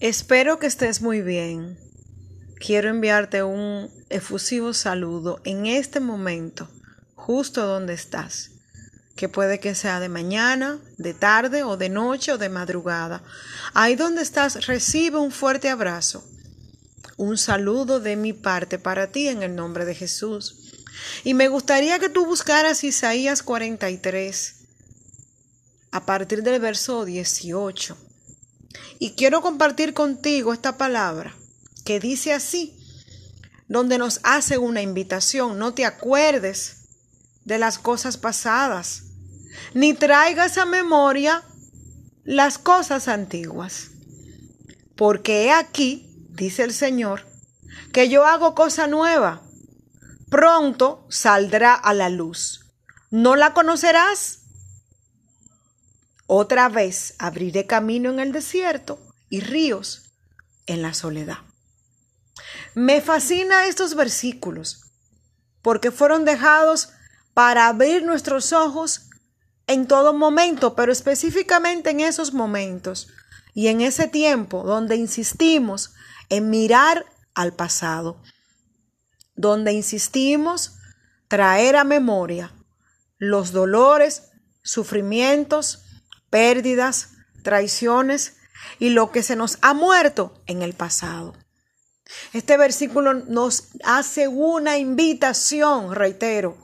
Espero que estés muy bien. Quiero enviarte un efusivo saludo en este momento, justo donde estás, que puede que sea de mañana, de tarde o de noche o de madrugada. Ahí donde estás, recibe un fuerte abrazo, un saludo de mi parte para ti en el nombre de Jesús. Y me gustaría que tú buscaras Isaías 43 a partir del verso 18 y quiero compartir contigo esta palabra que dice así, donde nos hace una invitación. No te acuerdes de las cosas pasadas, ni traigas a memoria las cosas antiguas. Porque he aquí, dice el Señor, que yo hago cosa nueva. Pronto saldrá a la luz. ¿No la conocerás? Otra vez abriré camino en el desierto y ríos en la soledad. Me fascina estos versículos porque fueron dejados para abrir nuestros ojos en todo momento, pero específicamente en esos momentos y en ese tiempo donde insistimos en mirar al pasado, donde insistimos traer a memoria los dolores, sufrimientos, pérdidas, traiciones y lo que se nos ha muerto en el pasado. Este versículo nos hace una invitación, reitero,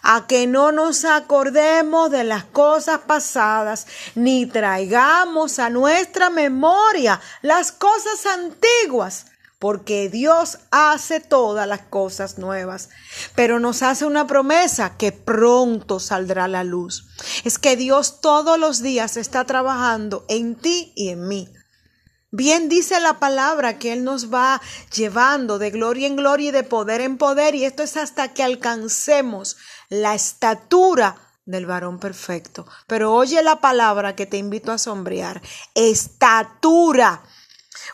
a que no nos acordemos de las cosas pasadas, ni traigamos a nuestra memoria las cosas antiguas porque Dios hace todas las cosas nuevas, pero nos hace una promesa que pronto saldrá la luz. Es que Dios todos los días está trabajando en ti y en mí. Bien dice la palabra que Él nos va llevando de gloria en gloria y de poder en poder, y esto es hasta que alcancemos la estatura del varón perfecto. Pero oye la palabra que te invito a sombrear, estatura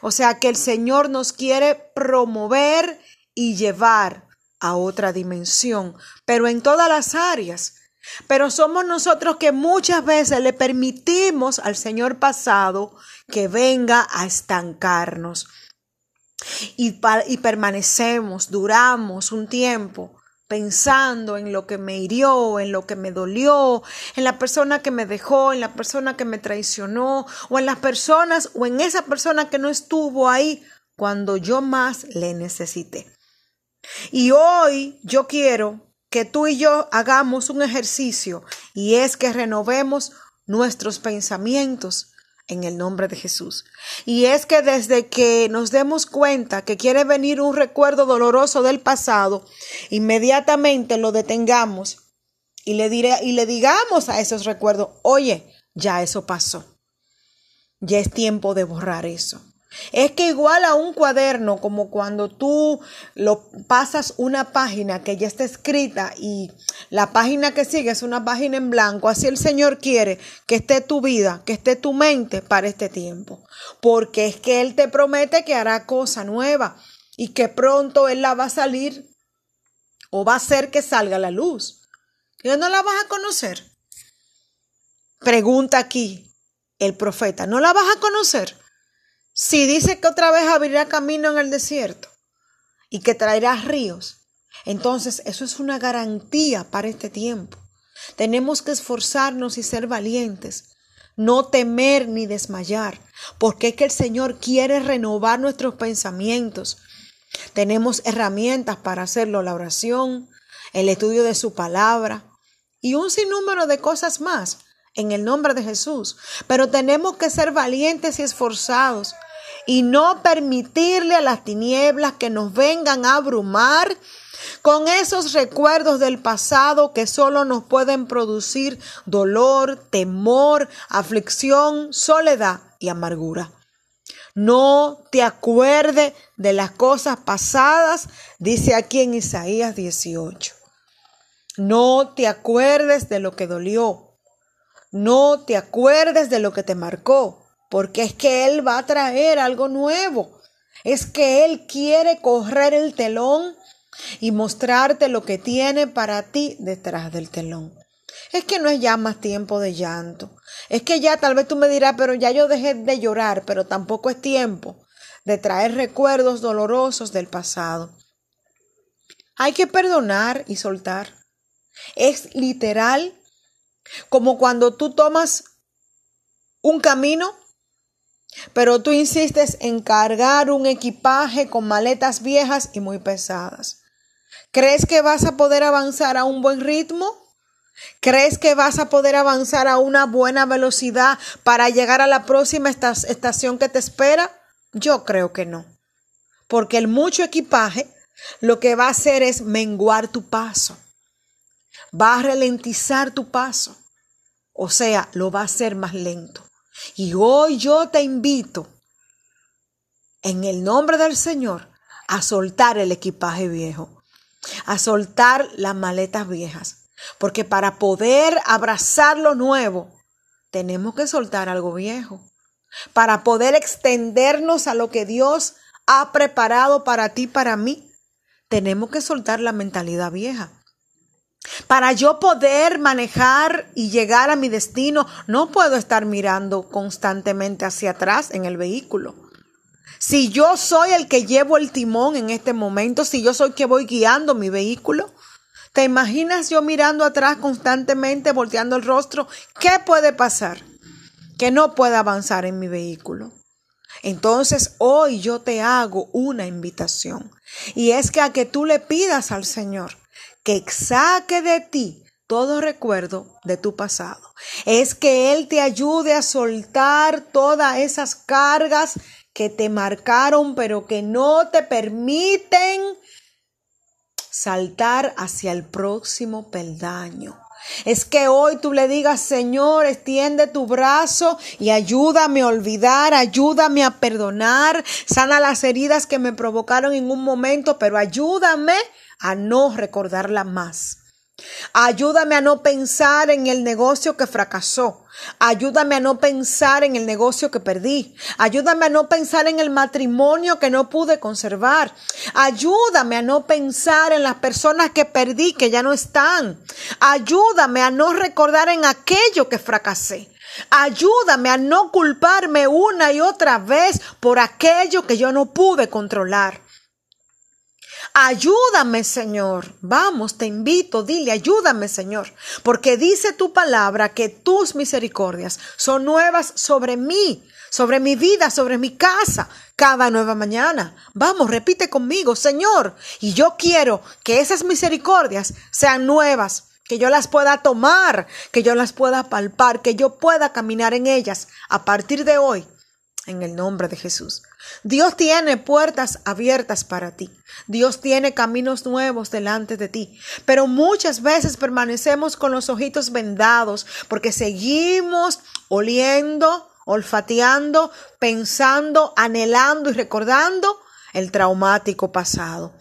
o sea que el Señor nos quiere promover y llevar a otra dimensión, pero en todas las áreas. Pero somos nosotros que muchas veces le permitimos al Señor pasado que venga a estancarnos. Y, y permanecemos, duramos un tiempo pensando en lo que me hirió, en lo que me dolió, en la persona que me dejó, en la persona que me traicionó, o en las personas o en esa persona que no estuvo ahí cuando yo más le necesité. Y hoy yo quiero que tú y yo hagamos un ejercicio y es que renovemos nuestros pensamientos en el nombre de Jesús. Y es que desde que nos demos cuenta que quiere venir un recuerdo doloroso del pasado, inmediatamente lo detengamos y le, diré, y le digamos a esos recuerdos, oye, ya eso pasó. Ya es tiempo de borrar eso. Es que igual a un cuaderno, como cuando tú lo pasas una página que ya está escrita y la página que sigue es una página en blanco, así el Señor quiere que esté tu vida, que esté tu mente para este tiempo. Porque es que Él te promete que hará cosa nueva y que pronto Él la va a salir o va a hacer que salga la luz. ¿Y no la vas a conocer? Pregunta aquí el profeta, ¿no la vas a conocer? Si dice que otra vez abrirá camino en el desierto y que traerá ríos, entonces eso es una garantía para este tiempo. Tenemos que esforzarnos y ser valientes, no temer ni desmayar, porque es que el Señor quiere renovar nuestros pensamientos. Tenemos herramientas para hacerlo, la oración, el estudio de su palabra y un sinnúmero de cosas más en el nombre de Jesús. Pero tenemos que ser valientes y esforzados y no permitirle a las tinieblas que nos vengan a abrumar con esos recuerdos del pasado que solo nos pueden producir dolor, temor, aflicción, soledad y amargura. No te acuerdes de las cosas pasadas, dice aquí en Isaías 18. No te acuerdes de lo que dolió. No te acuerdes de lo que te marcó porque es que Él va a traer algo nuevo. Es que Él quiere correr el telón y mostrarte lo que tiene para ti detrás del telón. Es que no es ya más tiempo de llanto. Es que ya tal vez tú me dirás, pero ya yo dejé de llorar, pero tampoco es tiempo de traer recuerdos dolorosos del pasado. Hay que perdonar y soltar. Es literal como cuando tú tomas un camino, pero tú insistes en cargar un equipaje con maletas viejas y muy pesadas. ¿Crees que vas a poder avanzar a un buen ritmo? ¿Crees que vas a poder avanzar a una buena velocidad para llegar a la próxima estación que te espera? Yo creo que no. Porque el mucho equipaje lo que va a hacer es menguar tu paso. Va a ralentizar tu paso. O sea, lo va a hacer más lento. Y hoy yo te invito, en el nombre del Señor, a soltar el equipaje viejo, a soltar las maletas viejas. Porque para poder abrazar lo nuevo, tenemos que soltar algo viejo. Para poder extendernos a lo que Dios ha preparado para ti, para mí, tenemos que soltar la mentalidad vieja. Para yo poder manejar y llegar a mi destino, no puedo estar mirando constantemente hacia atrás en el vehículo. Si yo soy el que llevo el timón en este momento, si yo soy el que voy guiando mi vehículo, ¿te imaginas yo mirando atrás constantemente, volteando el rostro? ¿Qué puede pasar? Que no pueda avanzar en mi vehículo. Entonces hoy yo te hago una invitación y es que a que tú le pidas al Señor que saque de ti todo recuerdo de tu pasado. Es que Él te ayude a soltar todas esas cargas que te marcaron, pero que no te permiten saltar hacia el próximo peldaño. Es que hoy tú le digas, Señor, extiende tu brazo y ayúdame a olvidar, ayúdame a perdonar, sana las heridas que me provocaron en un momento, pero ayúdame a no recordarla más. Ayúdame a no pensar en el negocio que fracasó. Ayúdame a no pensar en el negocio que perdí. Ayúdame a no pensar en el matrimonio que no pude conservar. Ayúdame a no pensar en las personas que perdí que ya no están. Ayúdame a no recordar en aquello que fracasé. Ayúdame a no culparme una y otra vez por aquello que yo no pude controlar. Ayúdame, Señor. Vamos, te invito, dile, ayúdame, Señor. Porque dice tu palabra que tus misericordias son nuevas sobre mí, sobre mi vida, sobre mi casa, cada nueva mañana. Vamos, repite conmigo, Señor. Y yo quiero que esas misericordias sean nuevas que yo las pueda tomar, que yo las pueda palpar, que yo pueda caminar en ellas a partir de hoy en el nombre de Jesús. Dios tiene puertas abiertas para ti. Dios tiene caminos nuevos delante de ti. Pero muchas veces permanecemos con los ojitos vendados porque seguimos oliendo, olfateando, pensando, anhelando y recordando el traumático pasado.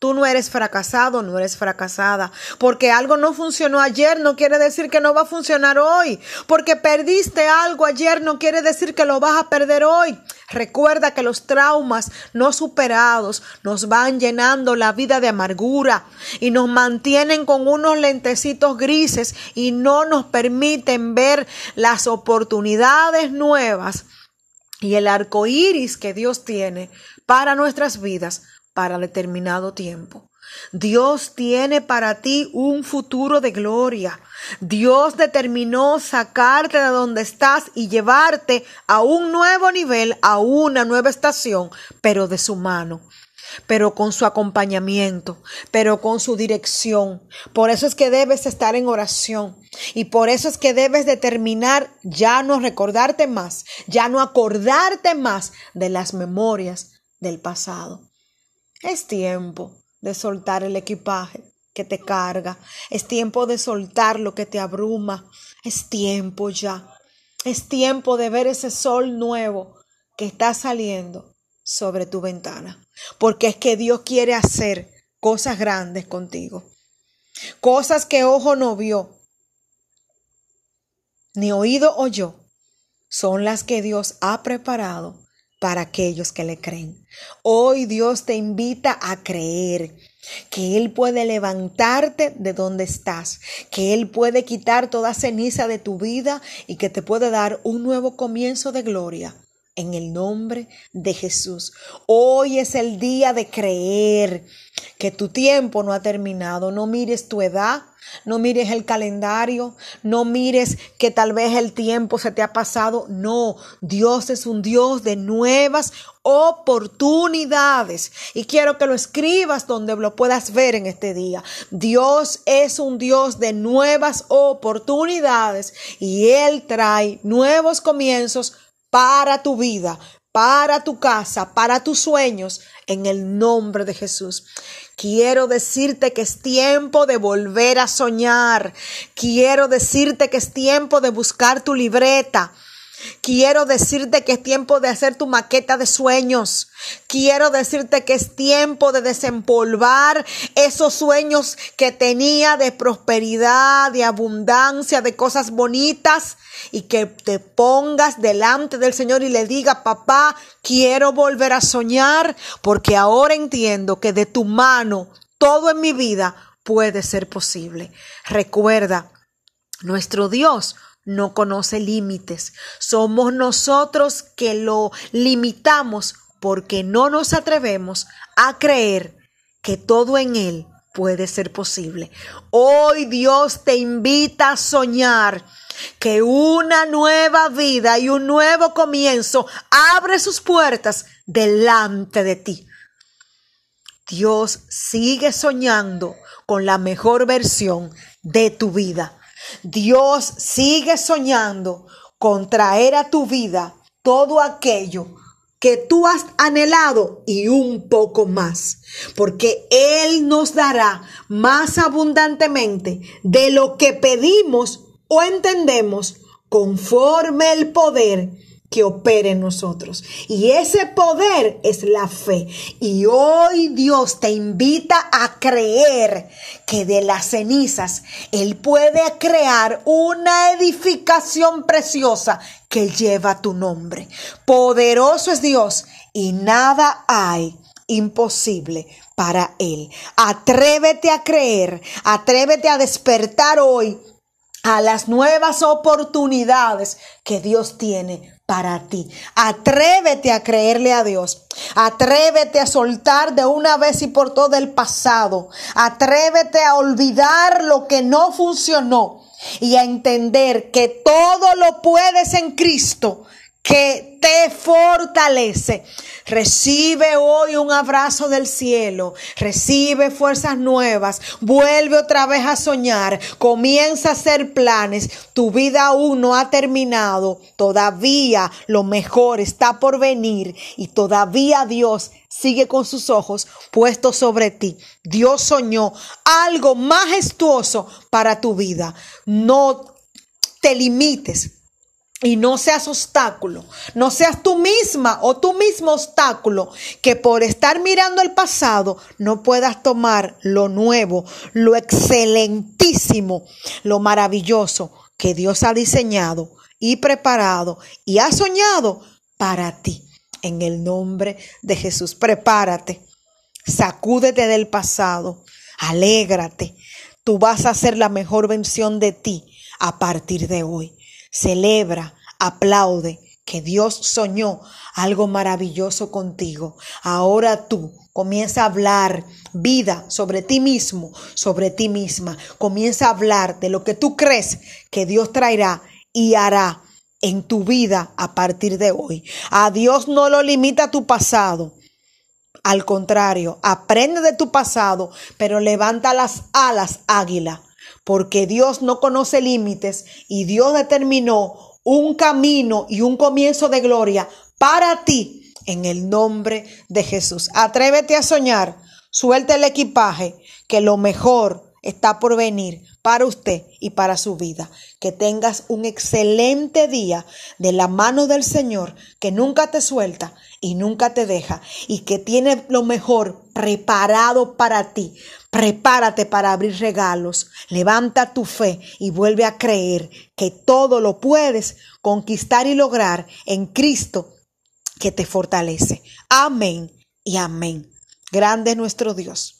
Tú no eres fracasado, no eres fracasada. Porque algo no funcionó ayer no quiere decir que no va a funcionar hoy. Porque perdiste algo ayer no quiere decir que lo vas a perder hoy. Recuerda que los traumas no superados nos van llenando la vida de amargura y nos mantienen con unos lentecitos grises y no nos permiten ver las oportunidades nuevas y el arco iris que Dios tiene para nuestras vidas para determinado tiempo. Dios tiene para ti un futuro de gloria. Dios determinó sacarte de donde estás y llevarte a un nuevo nivel, a una nueva estación, pero de su mano pero con su acompañamiento, pero con su dirección. Por eso es que debes estar en oración y por eso es que debes determinar ya no recordarte más, ya no acordarte más de las memorias del pasado. Es tiempo de soltar el equipaje que te carga. Es tiempo de soltar lo que te abruma. Es tiempo ya. Es tiempo de ver ese sol nuevo que está saliendo sobre tu ventana. Porque es que Dios quiere hacer cosas grandes contigo. Cosas que ojo no vio, ni oído oyó, son las que Dios ha preparado para aquellos que le creen. Hoy Dios te invita a creer. que Él puede levantarte de donde estás, que Él puede quitar toda ceniza de tu vida y que te puede dar un nuevo comienzo de gloria. En el nombre de Jesús. Hoy es el día de creer que tu tiempo no ha terminado. No mires tu edad, no mires el calendario, no mires que tal vez el tiempo se te ha pasado. No, Dios es un Dios de nuevas oportunidades. Y quiero que lo escribas donde lo puedas ver en este día. Dios es un Dios de nuevas oportunidades y Él trae nuevos comienzos para tu vida, para tu casa, para tus sueños, en el nombre de Jesús. Quiero decirte que es tiempo de volver a soñar. Quiero decirte que es tiempo de buscar tu libreta. Quiero decirte que es tiempo de hacer tu maqueta de sueños. Quiero decirte que es tiempo de desempolvar esos sueños que tenía de prosperidad, de abundancia, de cosas bonitas y que te pongas delante del Señor y le diga, papá, quiero volver a soñar porque ahora entiendo que de tu mano todo en mi vida puede ser posible. Recuerda, nuestro Dios no conoce límites. Somos nosotros que lo limitamos porque no nos atrevemos a creer que todo en Él puede ser posible. Hoy Dios te invita a soñar que una nueva vida y un nuevo comienzo abre sus puertas delante de ti. Dios sigue soñando con la mejor versión de tu vida. Dios sigue soñando con traer a tu vida todo aquello que tú has anhelado y un poco más, porque Él nos dará más abundantemente de lo que pedimos o entendemos conforme el poder que opere en nosotros. Y ese poder es la fe. Y hoy Dios te invita a creer que de las cenizas Él puede crear una edificación preciosa que lleva tu nombre. Poderoso es Dios y nada hay imposible para Él. Atrévete a creer, atrévete a despertar hoy a las nuevas oportunidades que Dios tiene para ti. Atrévete a creerle a Dios. Atrévete a soltar de una vez y por todo el pasado. Atrévete a olvidar lo que no funcionó y a entender que todo lo puedes en Cristo que te fortalece. Recibe hoy un abrazo del cielo, recibe fuerzas nuevas, vuelve otra vez a soñar, comienza a hacer planes. Tu vida aún no ha terminado, todavía lo mejor está por venir y todavía Dios sigue con sus ojos puestos sobre ti. Dios soñó algo majestuoso para tu vida. No te limites y no seas obstáculo, no seas tú misma o tú mismo obstáculo que por estar mirando el pasado no puedas tomar lo nuevo, lo excelentísimo, lo maravilloso que Dios ha diseñado y preparado y ha soñado para ti. En el nombre de Jesús, prepárate, sacúdete del pasado, alégrate. Tú vas a ser la mejor versión de ti a partir de hoy. Celebra, aplaude que Dios soñó algo maravilloso contigo. Ahora tú comienza a hablar vida sobre ti mismo, sobre ti misma. Comienza a hablar de lo que tú crees que Dios traerá y hará en tu vida a partir de hoy. A Dios no lo limita tu pasado. Al contrario, aprende de tu pasado, pero levanta las alas águila porque Dios no conoce límites y Dios determinó un camino y un comienzo de gloria para ti en el nombre de Jesús. Atrévete a soñar, suelta el equipaje, que lo mejor está por venir para usted y para su vida. Que tengas un excelente día de la mano del Señor, que nunca te suelta y nunca te deja, y que tiene lo mejor preparado para ti. Prepárate para abrir regalos, levanta tu fe y vuelve a creer que todo lo puedes conquistar y lograr en Cristo que te fortalece. Amén y amén. Grande es nuestro Dios.